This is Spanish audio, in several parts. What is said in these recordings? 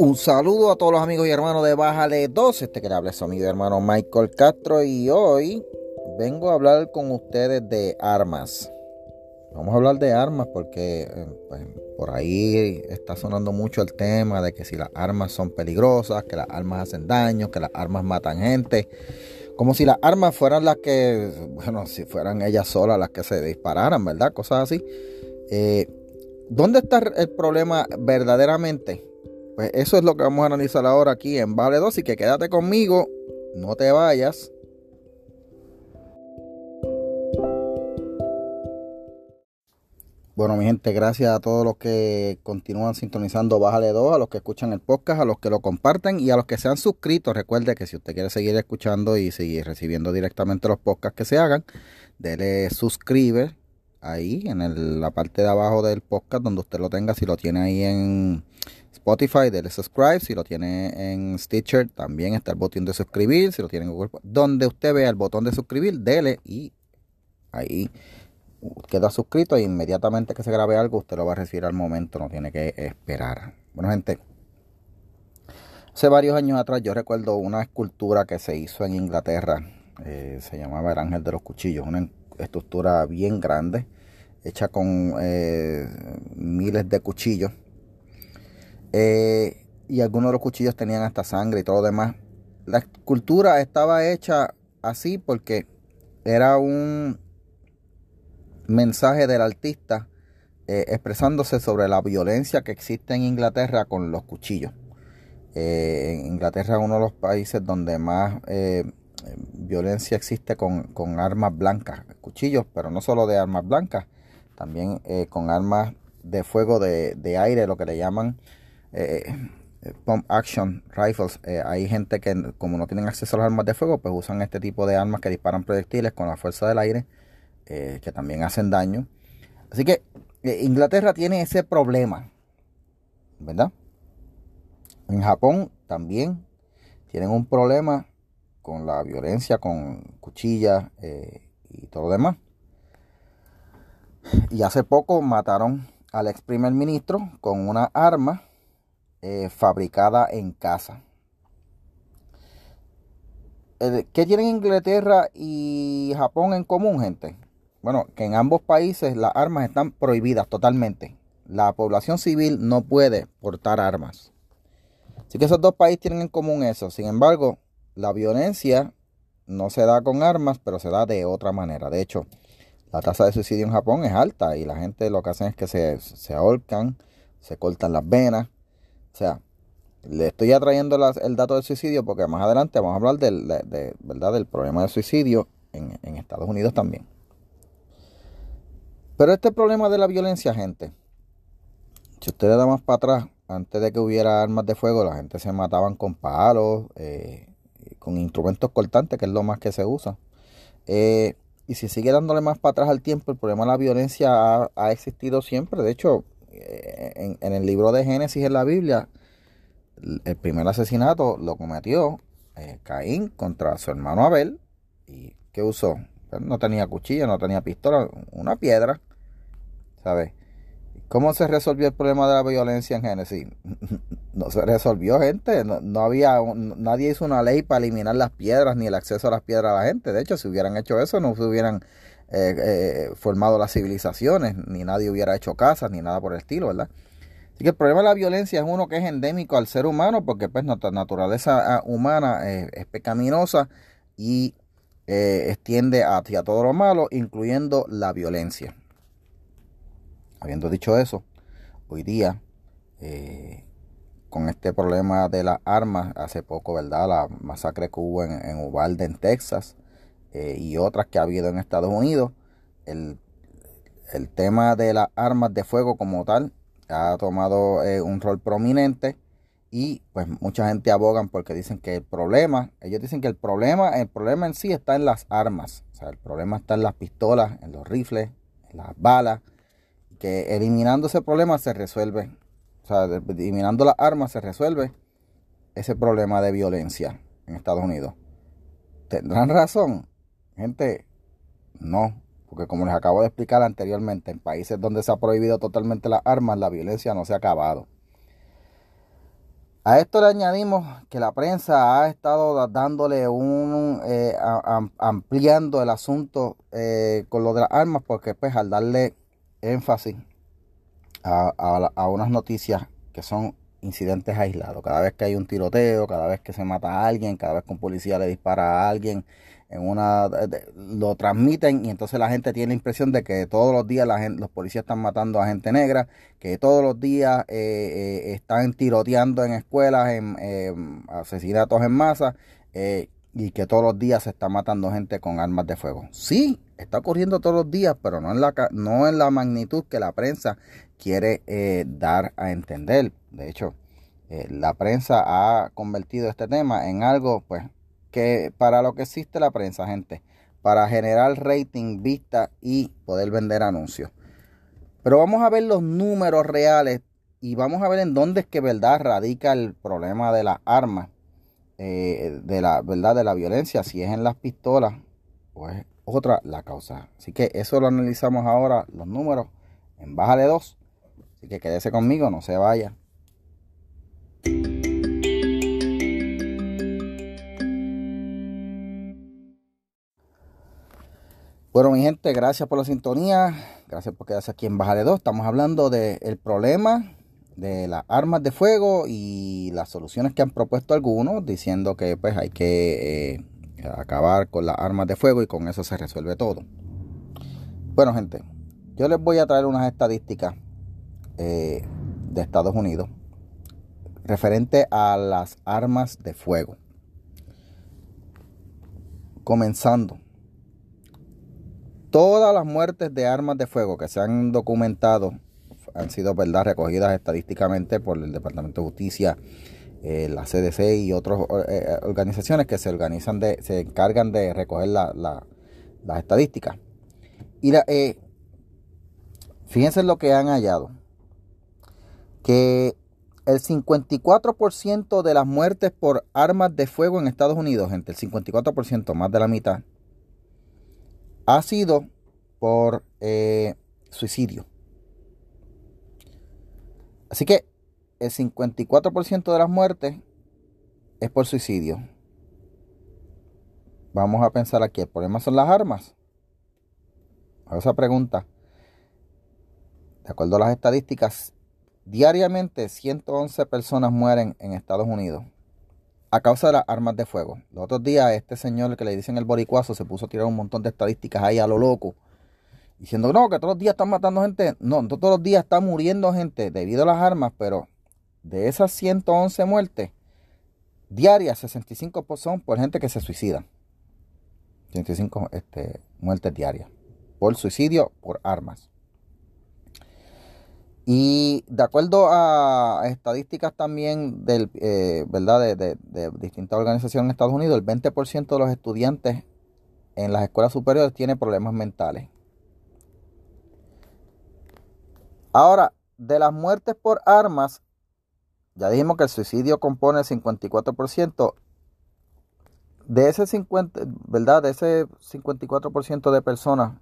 Un saludo a todos los amigos y hermanos de Bájale 2. Este que le habla es su amigo hermano Michael Castro y hoy vengo a hablar con ustedes de armas. Vamos a hablar de armas porque eh, pues, por ahí está sonando mucho el tema de que si las armas son peligrosas, que las armas hacen daño, que las armas matan gente. Como si las armas fueran las que, bueno, si fueran ellas solas las que se dispararan, ¿verdad? Cosas así. Eh, ¿Dónde está el problema verdaderamente? Pues eso es lo que vamos a analizar ahora aquí en Vale 2. Y que quédate conmigo, no te vayas. Bueno, mi gente, gracias a todos los que continúan sintonizando Bájale 2, a los que escuchan el podcast, a los que lo comparten y a los que se han suscrito. Recuerde que si usted quiere seguir escuchando y seguir recibiendo directamente los podcasts que se hagan, dele suscribe ahí en la parte de abajo del podcast donde usted lo tenga. Si lo tiene ahí en Spotify, dele subscribe. Si lo tiene en Stitcher, también está el botón de suscribir. Si lo tiene en Google, donde usted vea el botón de suscribir, dele y ahí queda suscrito e inmediatamente que se grabe algo usted lo va a recibir al momento, no tiene que esperar. Bueno, gente, hace varios años atrás yo recuerdo una escultura que se hizo en Inglaterra, eh, se llamaba el Ángel de los Cuchillos, una estructura bien grande, hecha con eh, miles de cuchillos. Eh, y algunos de los cuchillos tenían hasta sangre y todo lo demás. La escultura estaba hecha así porque era un mensaje del artista eh, expresándose sobre la violencia que existe en Inglaterra con los cuchillos. en Inglaterra es uno de los países donde más violencia existe con, armas blancas, cuchillos, pero no solo de armas blancas, también eh, con armas de fuego de, aire, lo que le llaman eh, pump action rifles. Eh, hay gente que como no tienen acceso a las armas de fuego, pues usan este tipo de armas que disparan proyectiles con la fuerza del aire, que también hacen daño. Así que Inglaterra tiene ese problema, ¿verdad? En Japón también tienen un problema con la violencia, con cuchillas eh, y todo lo demás. Y hace poco mataron al ex primer ministro con una arma eh, fabricada en casa. Eh, ¿Qué tienen Inglaterra y Japón en común, gente? Bueno, que en ambos países las armas están prohibidas totalmente. La población civil no puede portar armas. Así que esos dos países tienen en común eso. Sin embargo, la violencia no se da con armas, pero se da de otra manera. De hecho, la tasa de suicidio en Japón es alta y la gente lo que hacen es que se, se ahorcan, se cortan las venas. O sea, le estoy atrayendo el dato del suicidio porque más adelante vamos a hablar del, de, ¿verdad? del problema del suicidio en, Estados Unidos también. Pero este problema de la violencia, gente, si usted le da más para atrás, antes de que hubiera armas de fuego, la gente se mataban con palos, eh, con instrumentos cortantes, que es lo más que se usa. Eh, y si sigue dándole más para atrás al tiempo, el problema de la violencia ha, existido siempre. De hecho, en, el libro de Génesis en la Biblia, el primer asesinato lo cometió eh, Caín contra su hermano Abel. ¿Y qué usó? No tenía cuchilla, no tenía pistola, una piedra. ¿Sabes? ¿Cómo se resolvió el problema de la violencia en Génesis? No se resolvió, gente. No, había, nadie hizo una ley para eliminar las piedras ni el acceso a las piedras a la gente. De hecho, si hubieran hecho eso, no se hubieran eh, eh, formado las civilizaciones, ni nadie hubiera hecho casas, ni nada por el estilo, ¿verdad? Así que el problema de la violencia es uno que es endémico al ser humano, porque pues nuestra naturaleza ah, humana eh, es pecaminosa y extiende hacia todo lo malo, incluyendo la violencia. Habiendo dicho eso, hoy día, con este problema de las armas, hace poco, ¿verdad? La masacre que hubo en, en Uvalde, en Texas, eh, y otras que ha habido en Estados Unidos, el, tema de las armas de fuego como tal ha tomado eh, un rol prominente y pues mucha gente abogan porque dicen que el problema, ellos dicen que el problema, el problema en sí está en las armas, o sea, el problema está en las pistolas, en los rifles, en las balas, que eliminando ese problema se resuelve, o sea, eliminando las armas se resuelve ese problema de violencia en Estados Unidos. ¿Tendrán razón? Gente, no, porque como les acabo de explicar anteriormente, en países donde se ha prohibido totalmente las armas, la violencia no se ha acabado. A esto le añadimos que la prensa ha estado dándole un, eh, ampliando el asunto eh, con lo de las armas, porque pues al darle énfasis a, a, unas noticias que son incidentes aislados, cada vez que hay un tiroteo, cada vez que se mata a alguien, cada vez que un policía le dispara a alguien, en una lo transmiten y entonces la gente tiene la impresión de que todos los días la gente, los policías están matando a gente negra, que todos los días eh, eh, están tiroteando en escuelas, en asesinatos en masa eh, y que todos los días se está matando gente con armas de fuego. Sí, está ocurriendo todos los días, pero no en la, no en la magnitud que la prensa quiere dar a entender. De hecho, la prensa ha convertido este tema en algo pues para lo que existe la prensa, gente, para generar rating, vista y poder vender anuncios. Pero vamos a ver los números reales y vamos a ver en dónde es que verdad radica el problema de las armas, eh, de la verdad de la violencia, si es en las pistolas o es otra la causa. Así que eso lo analizamos ahora, los números en baja de 2. Así que quédese conmigo, no se vaya. Bueno, mi gente, gracias por la sintonía. Gracias por quedarse aquí en Baja de 2. Estamos hablando del problema de las armas de fuego y las soluciones que han propuesto algunos, diciendo que pues hay que eh, acabar con las armas de fuego y con eso se resuelve todo. Bueno, gente, yo les voy a traer unas estadísticas eh, de Estados Unidos referente a las armas de fuego. Comenzando Todas las muertes de armas de fuego que se han documentado han sido verdad recogidas estadísticamente por el Departamento de Justicia, eh, la CDC y otras eh, eh, organizaciones que se organizan de, se encargan de recoger las estadísticas. Y fíjense lo que han hallado. Que el 54% de las muertes por armas de fuego en Estados Unidos, gente, el 54%, más de la mitad, ha sido por eh, suicidio. Así que el 54% de las muertes es por suicidio. Vamos a pensar aquí, ¿el problema son las armas? A esa pregunta. De acuerdo a las estadísticas, diariamente 111 personas mueren en Estados Unidos a causa de las armas de fuego. Los otros días este señor que le dicen el boricuazo se puso a tirar un montón de estadísticas ahí a lo loco. Diciendo, no, que todos los días están matando gente. No, todos los días está muriendo gente debido a las armas, pero de esas 111 muertes diarias, 65 son por gente que se suicida. 65 este, muertes diarias. Por suicidio, por armas. Y de acuerdo a estadísticas también del, eh, ¿verdad? De, distintas organizaciones en Estados Unidos, el 20% de los estudiantes en las escuelas superiores tienen problemas mentales. Ahora, de las muertes por armas, ya dijimos que el suicidio compone el 54%. De ese 50, ¿verdad? De ese 54% de personas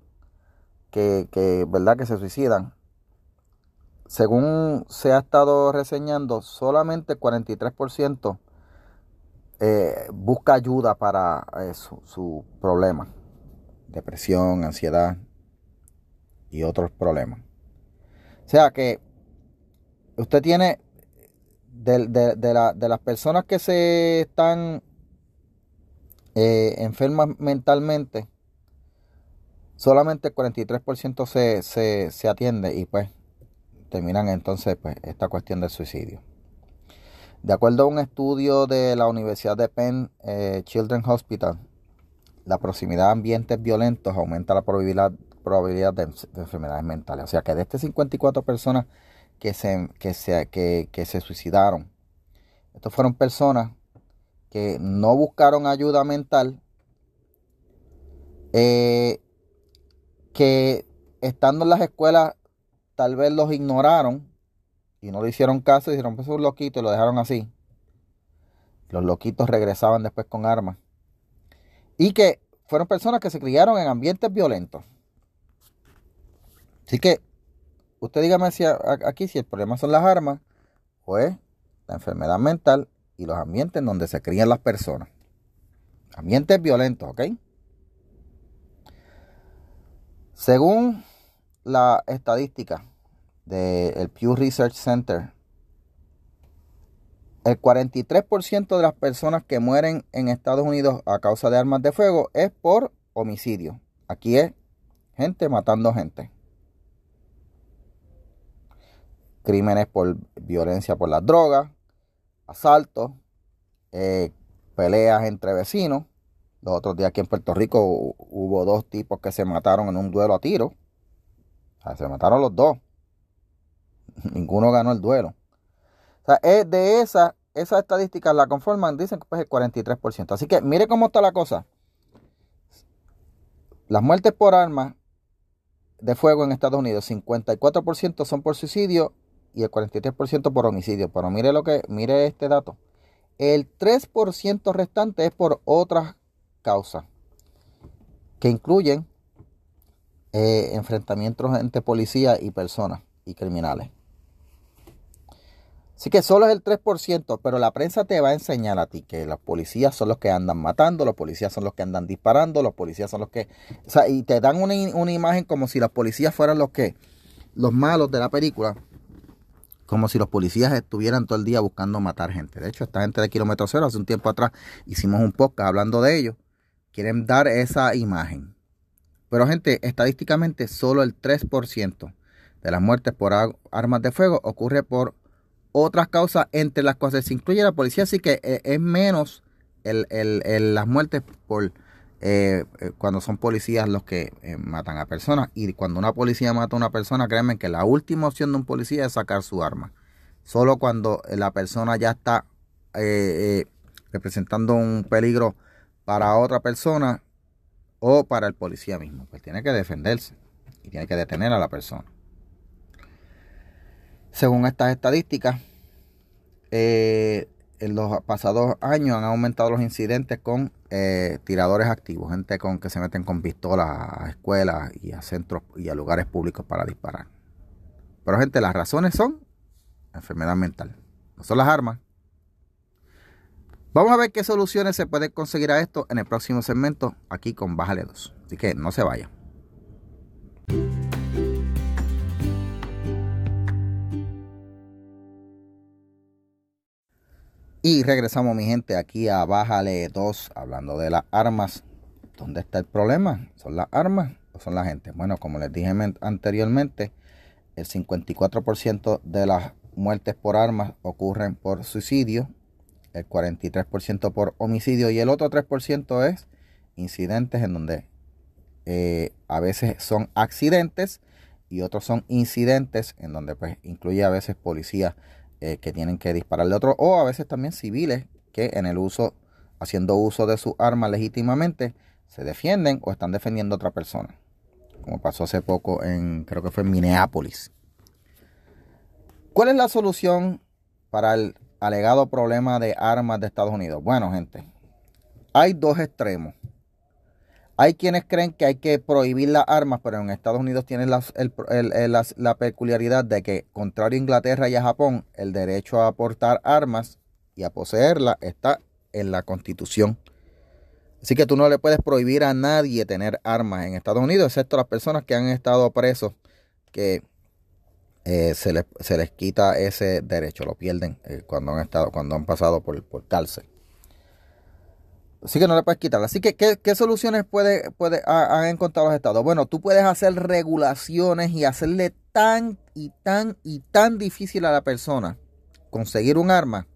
que, que, ¿verdad? que se suicidan, según se ha estado reseñando, solamente 43% eh, busca ayuda para eh, su, problema, depresión, ansiedad y otros problemas. O sea que usted tiene de, las personas que se están eh, enfermas mentalmente, solamente el 43% se, se, se atiende y pues terminan entonces pues, esta cuestión del suicidio. De acuerdo a un estudio de la Universidad de Penn eh, Children's Hospital, la proximidad a ambientes violentos aumenta la probabilidad, de, enfermedades mentales. O sea que de estas 54 personas que se, que se, que, se suicidaron, estas fueron personas que no buscaron ayuda mental, eh, que estando en las escuelas tal vez los ignoraron y no le hicieron caso y dijeron, pues es un loquito y lo dejaron así. Los loquitos regresaban después con armas. Y que fueron personas que se criaron en ambientes violentos. Así que usted dígame aquí si el problema son las armas o es la enfermedad mental y los ambientes en donde se crían las personas. Ambientes violentos, ¿ok? Según la estadística del Pew Research Center, el 43% de las personas que mueren en Estados Unidos a causa de armas de fuego es por homicidio. Aquí es gente matando gente. Crímenes por violencia por las drogas, asaltos, eh, peleas entre vecinos. Los otros días aquí en Puerto Rico hubo dos tipos que se mataron en un duelo a tiro. Se mataron los dos. Ninguno ganó el duelo. O sea, es de esas esa estadísticas la conforman, dicen que pues el 43%. Así que mire cómo está la cosa. Las muertes por armas de fuego en Estados Unidos, 54% son por suicidio y el 43% por homicidio. Pero mire lo que, mire este dato. El 3% restante es por otras causas que incluyen eh, enfrentamientos entre policía y personas y criminales. Así que solo es el 3%, pero la prensa te va a enseñar a ti que los policías son los que andan matando, los policías son los que andan disparando, los policías son los que... O sea, y te dan una, una imagen como si los policías fueran los que... Los malos de la película. Como si los policías estuvieran todo el día buscando matar gente. De hecho, esta gente de Kilómetro Cero, hace un tiempo atrás, hicimos un podcast hablando de ellos. Quieren dar esa imagen. Pero gente, estadísticamente solo el 3% de las muertes por armas de fuego ocurre por otras causas, entre las cuales se incluye la policía, así que eh, es menos las muertes por eh, eh, cuando son policías los que matan a personas. Y cuando una policía mata a una persona, créanme que la última opción de un policía es sacar su arma. Solo cuando la persona ya está representando un peligro para otra persona o para el policía mismo. Pues tiene que defenderse y tiene que detener a la persona. Según estas estadísticas, eh, en los pasados años han aumentado los incidentes con eh, tiradores activos, gente con que se meten con pistolas a escuelas y a centros y a lugares públicos para disparar. Pero gente, las razones son enfermedad mental, no son las armas. Vamos a ver qué soluciones se pueden conseguir a esto en el próximo segmento aquí con Bájale 2. Así que no se vayan. Y regresamos, mi gente, aquí a Bájale 2, hablando de las armas. ¿Dónde está el problema? ¿Son las armas o son la gente? Bueno, como les dije anteriormente, el 54% de las muertes por armas ocurren por suicidio, el 43% por homicidio y el otro 3% es incidentes en donde eh, a veces son accidentes y otros son incidentes en donde pues incluye a veces policías eh, que tienen que dispararle otro, o a veces también civiles que en el uso, haciendo uso de su arma legítimamente, se defienden o están defendiendo a otra persona. Como pasó hace poco en, creo que fue en Minneapolis. ¿Cuál es la solución para el alegado problema de armas de Estados Unidos? Bueno, gente, hay dos extremos. Hay quienes creen que hay que prohibir las armas, pero en Estados Unidos tienen la, peculiaridad de que, contrario a Inglaterra y a Japón, el derecho a aportar armas y a poseerlas está en la Constitución. Así que tú no le puedes prohibir a nadie tener armas en Estados Unidos, excepto las personas que han estado presos, que eh, se, les, se, les, quita ese derecho, lo pierden eh, cuando han estado, cuando han pasado por, por cárcel. Así que no le puedes quitar. Así que, ¿qué, soluciones puede, puede, han encontrado los estados? Bueno, tú puedes hacer regulaciones y hacerle tan y tan y tan difícil a la persona conseguir un arma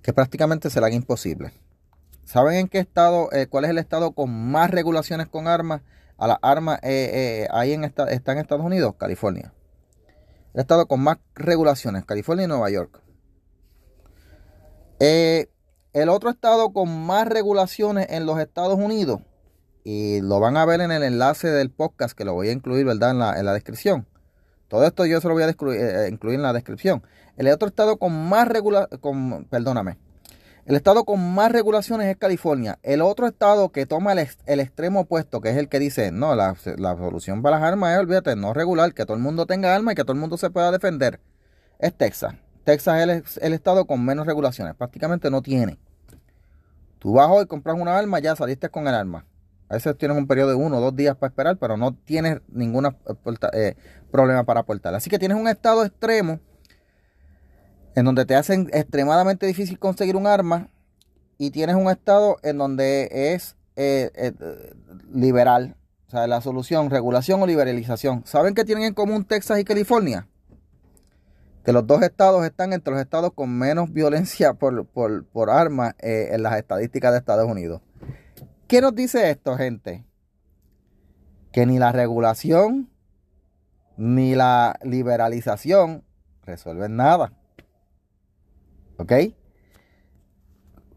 que prácticamente se imposible. ¿Saben en qué estado, eh, cuál es el estado con más regulaciones con armas? A las armas eh, eh, ahí en está en Estados Unidos, California. El estado con más regulaciones, California y Nueva York. Eh, el otro estado con más regulaciones en los Estados Unidos, y lo van a ver en el enlace del podcast que lo voy a incluir, ¿verdad? En la, en la descripción. Todo esto yo se lo voy a eh, eh, incluir en la descripción. El otro estado con más regulaciones, perdóname, el estado con más regulaciones es California. El otro estado que toma el, extremo opuesto, que es el que dice, no, la, solución para las armas es, olvídate, no regular, que todo el mundo tenga armas y que todo el mundo se pueda defender, es Texas. Texas es el, estado con menos regulaciones, prácticamente no tiene. Tú vas hoy, compras una arma, ya saliste con el arma. A veces tienes un periodo de uno o dos días para esperar, pero no tienes ningún eh, eh, problema para aportar. Así que tienes un estado extremo en donde te hacen extremadamente difícil conseguir un arma y tienes un estado en donde es eh, liberal. O sea, la solución, regulación o liberalización. ¿Saben qué tienen en común Texas y California? Que los dos estados están entre los estados con menos violencia por, por, armas en las estadísticas de Estados Unidos. ¿Qué nos dice esto, gente? Que ni la regulación ni la liberalización resuelven nada. ¿Ok?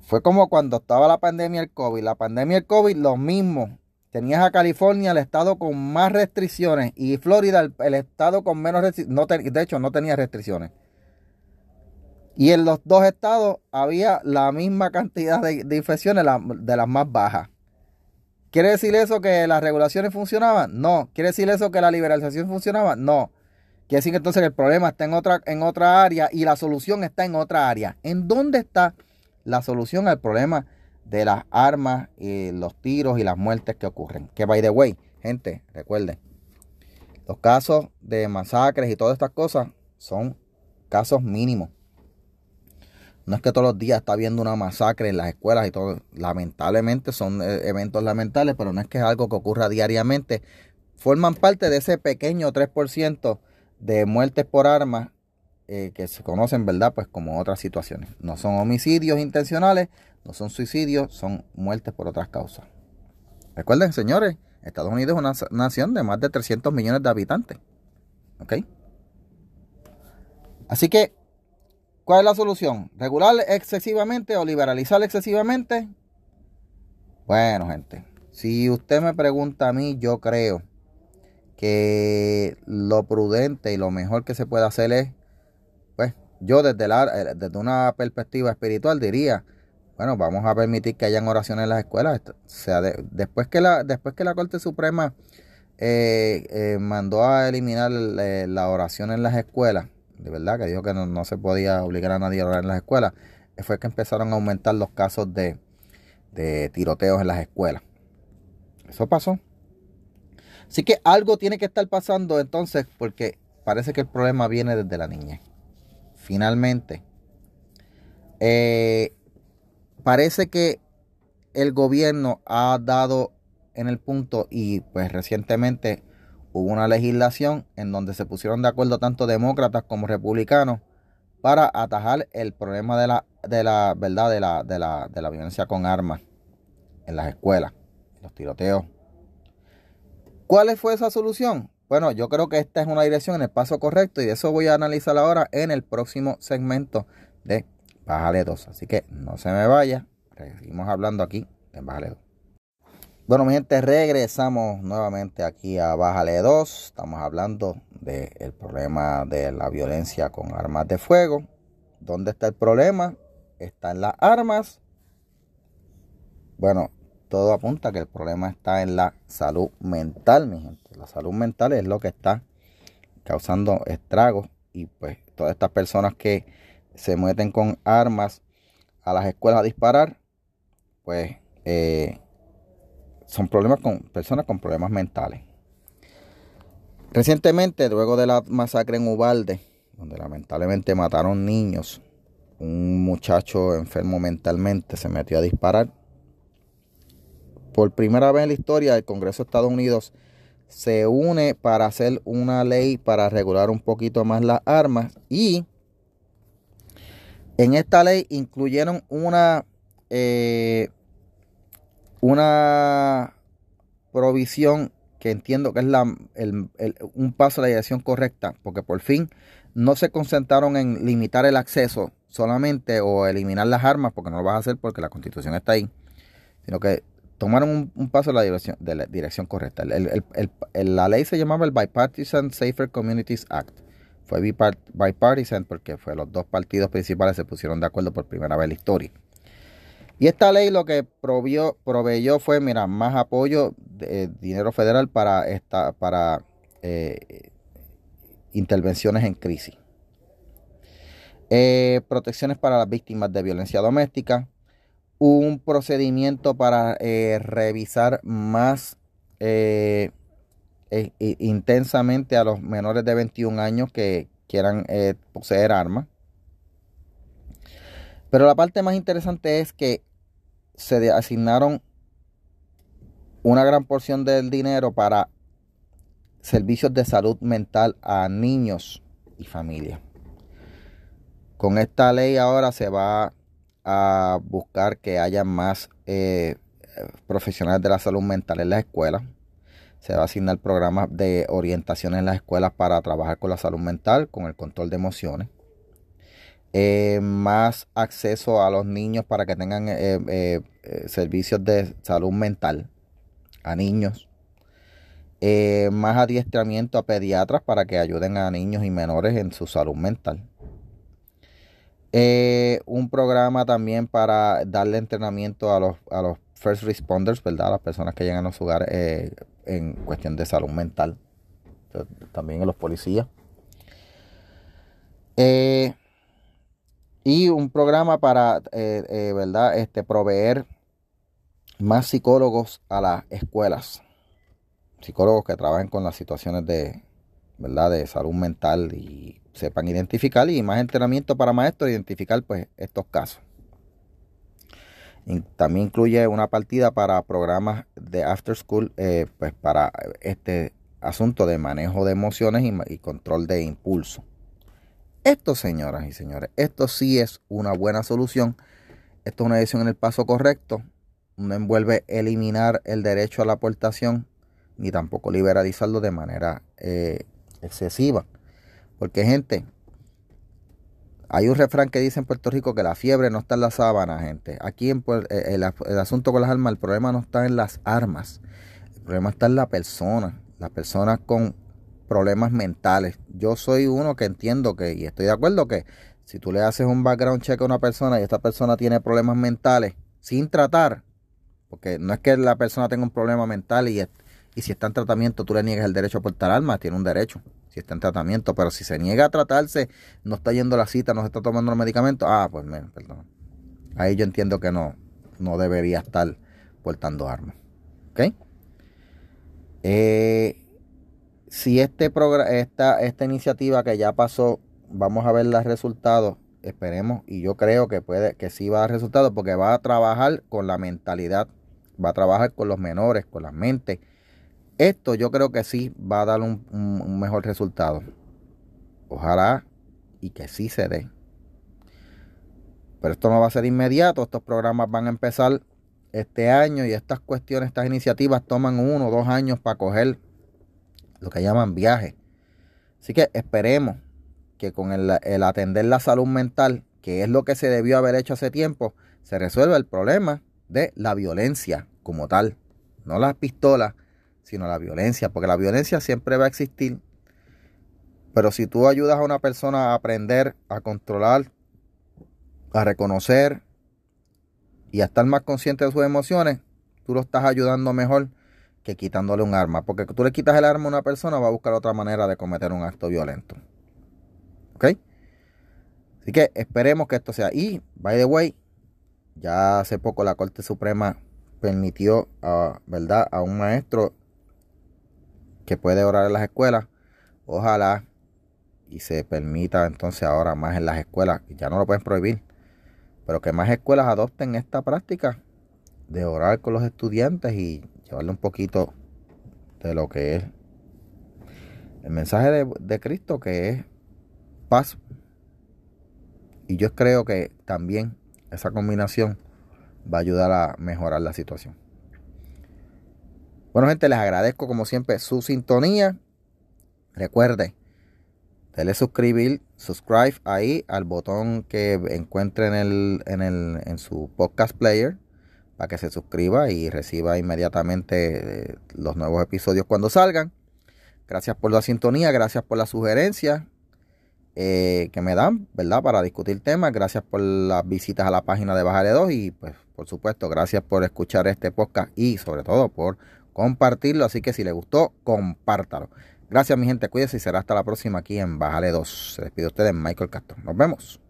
Fue como cuando estaba la pandemia del COVID. La pandemia del COVID, lo mismo. Tenías a California, el estado con más restricciones, y Florida, el, estado con menos restricciones. de hecho, no tenía restricciones. Y en los dos estados había la misma cantidad de, infecciones, de las más bajas. ¿Quiere decir eso que las regulaciones funcionaban? No. ¿Quiere decir eso que la liberalización funcionaba? No. Quiere decir que entonces el problema está en otra, en otra área y la solución está en otra área. ¿En dónde está la solución al problema de las armas y los tiros y las muertes que ocurren? Que by the way, gente, recuerden, los casos de masacres y todas estas cosas son casos mínimos. No es que todos los días está habiendo una masacre en las escuelas y todo. Lamentablemente son eh, eventos lamentables, pero no es que es algo que ocurra diariamente. Forman parte de ese pequeño 3% de muertes por armas eh, que se conocen, ¿verdad? Pues como otras situaciones. No son homicidios intencionales, no son suicidios, son muertes por otras causas. Recuerden, señores, Estados Unidos es una nación de más de 300 millones de habitantes. ¿Ok? Así que ¿Cuál es la solución? ¿Regular excesivamente o liberalizar excesivamente? Bueno, gente, si usted me pregunta a mí, yo creo que lo prudente y lo mejor que se puede hacer es, pues, yo desde, la, eh, desde una perspectiva espiritual diría, bueno, vamos a permitir que hayan oraciones en las escuelas. O sea, después, que la, después que la Corte Suprema eh, eh, mandó a eliminar la oración en las escuelas, de verdad, que dijo que no, se podía obligar a nadie a orar en las escuelas, fue que empezaron a aumentar los casos de, de tiroteos en las escuelas. Eso pasó. Así que algo tiene que estar pasando entonces, porque parece que el problema viene desde la niñez. Finalmente, eh, parece que el gobierno ha dado en el punto y pues recientemente hubo una legislación en donde se pusieron de acuerdo tanto demócratas como republicanos para atajar el problema de la, de la verdad de la, de la, de la violencia con armas en las escuelas, los tiroteos. ¿Cuál fue esa solución? Bueno, yo creo que esta es una dirección en el paso correcto y de eso voy a analizar ahora en el próximo segmento de Bájale 2. Así que no se me vaya, seguimos hablando aquí en Bájale 2. Bueno, mi gente, regresamos nuevamente aquí a Bájale 2. Estamos hablando del problema de la violencia con armas de fuego. ¿Dónde está el problema? Está en las armas. Bueno, todo apunta que el problema está en la salud mental, mi gente. La salud mental es lo que está causando estragos y pues todas estas personas que se meten con armas a las escuelas a disparar, pues eh, son problemas con personas con problemas mentales. Recientemente, luego de la masacre en Ubalde, donde lamentablemente mataron niños, un muchacho enfermo mentalmente se metió a disparar. Por primera vez en la historia, el Congreso de Estados Unidos se une para hacer una ley para regular un poquito más las armas y en esta ley incluyeron una eh, una provisión que entiendo que es la, un paso a la dirección correcta, porque por fin no se concentraron en limitar el acceso solamente o eliminar las armas, porque no lo vas a hacer porque la constitución está ahí, sino que tomaron un, paso a la dirección, correcta. la ley se llamaba el Bipartisan Safer Communities Act. Fue bipartisan porque fue los dos partidos principales se pusieron de acuerdo por primera vez en la historia. Y esta ley lo que proveyó fue, mira, más apoyo de dinero federal para, esta, para eh, intervenciones en crisis. eh, protecciones para las víctimas de violencia doméstica, un procedimiento para eh, revisar más eh, intensamente a los menores de 21 años que quieran poseer armas. Pero la parte más interesante es que se asignaron una gran porción del dinero para servicios de salud mental a niños y familias. Con esta ley ahora se va a buscar que haya más eh, profesionales de la salud mental en las escuelas. Se va a asignar programas de orientación en las escuelas para trabajar con la salud mental, con el control de emociones. Eh, más acceso a los niños para que tengan eh, servicios de salud mental a niños. más adiestramiento a pediatras para que ayuden a niños y menores en su salud mental. Eh, un programa también para darle entrenamiento a los, a los first responders, ¿verdad? A las personas que llegan a los hogares eh, en cuestión de salud mental. También a los policías. Eh, y un programa para, ¿verdad? Este, proveer más psicólogos a las escuelas. Psicólogos que trabajen con las situaciones de, ¿verdad? De salud mental y sepan identificar y más entrenamiento para maestros identificar pues estos casos. también incluye una partida para programas de after school eh, pues para este asunto de manejo de emociones y, control de impulso. Esto, señoras y señores, esto sí es una buena solución. Esto es una decisión en el paso correcto. No envuelve eliminar el derecho a la aportación ni tampoco liberalizarlo de manera eh, excesiva. Porque gente, hay un refrán que dice en Puerto Rico que la fiebre no está en la sábana, gente. Aquí en, eh, el, asunto con las armas, el problema no está en las armas. El problema está en la persona. Las personas con problemas mentales. Yo soy uno que entiendo que, y estoy de acuerdo que si tú le haces un background check a una persona y esta persona tiene problemas mentales sin tratar, porque no es que la persona tenga un problema mental y, y si está en tratamiento tú le niegues el derecho a portar armas, tiene un derecho si está en tratamiento, pero si se niega a tratarse, no está yendo a la cita, no se está tomando los medicamentos, ah, pues perdón. Ahí yo entiendo que no, no debería estar portando armas. ¿Ok? Eh, si este esta, esta iniciativa que ya pasó, vamos a ver los resultados, esperemos, y yo creo que puede, que sí va a dar resultados, porque va a trabajar con la mentalidad, va a trabajar con los menores, con las mentes esto yo creo que sí va a dar un, mejor resultado. Ojalá y que sí se dé. Pero esto no va a ser inmediato. Estos programas van a empezar este año y estas cuestiones, estas iniciativas toman uno o dos años para coger lo que llaman viaje. Así que esperemos que con el, el, atender la salud mental, que es lo que se debió haber hecho hace tiempo, se resuelva el problema de la violencia como tal. No las pistolas, sino la violencia, porque la violencia siempre va a existir. Pero si tú ayudas a una persona a aprender, a controlar, a reconocer y a estar más consciente de sus emociones, tú lo estás ayudando mejor que quitándole un arma. Porque tú le quitas el arma a una persona, va a buscar otra manera de cometer un acto violento. ¿Ok? Así que esperemos que esto sea. Y, by the way, ya hace poco la Corte Suprema permitió, a, ¿verdad?, a un maestro que puede orar en las escuelas. Ojalá y se permita entonces ahora más en las escuelas, ya no lo pueden prohibir, pero que más escuelas adopten esta práctica de orar con los estudiantes y llevarle un poquito de lo que es el mensaje de, de Cristo, que es paz. Y yo creo que también esa combinación va a ayudar a mejorar la situación. Bueno, gente, les agradezco como siempre su sintonía. Recuerde, dele suscribir, subscribe ahí al botón que encuentre en, el, en, el, en su podcast player para que se suscriba y reciba inmediatamente eh, los nuevos episodios cuando salgan. Gracias por la sintonía, gracias por la sugerencia eh, que me dan, ¿verdad? Para discutir temas. Gracias por las visitas a la página de Bajale 2 y pues por supuesto gracias por escuchar este podcast y sobre todo por compartirlo. Así que si le gustó, compártalo. Gracias mi gente, cuídense y será hasta la próxima aquí en Bájale 2. Se despide ustedes Michael Castro. Nos vemos.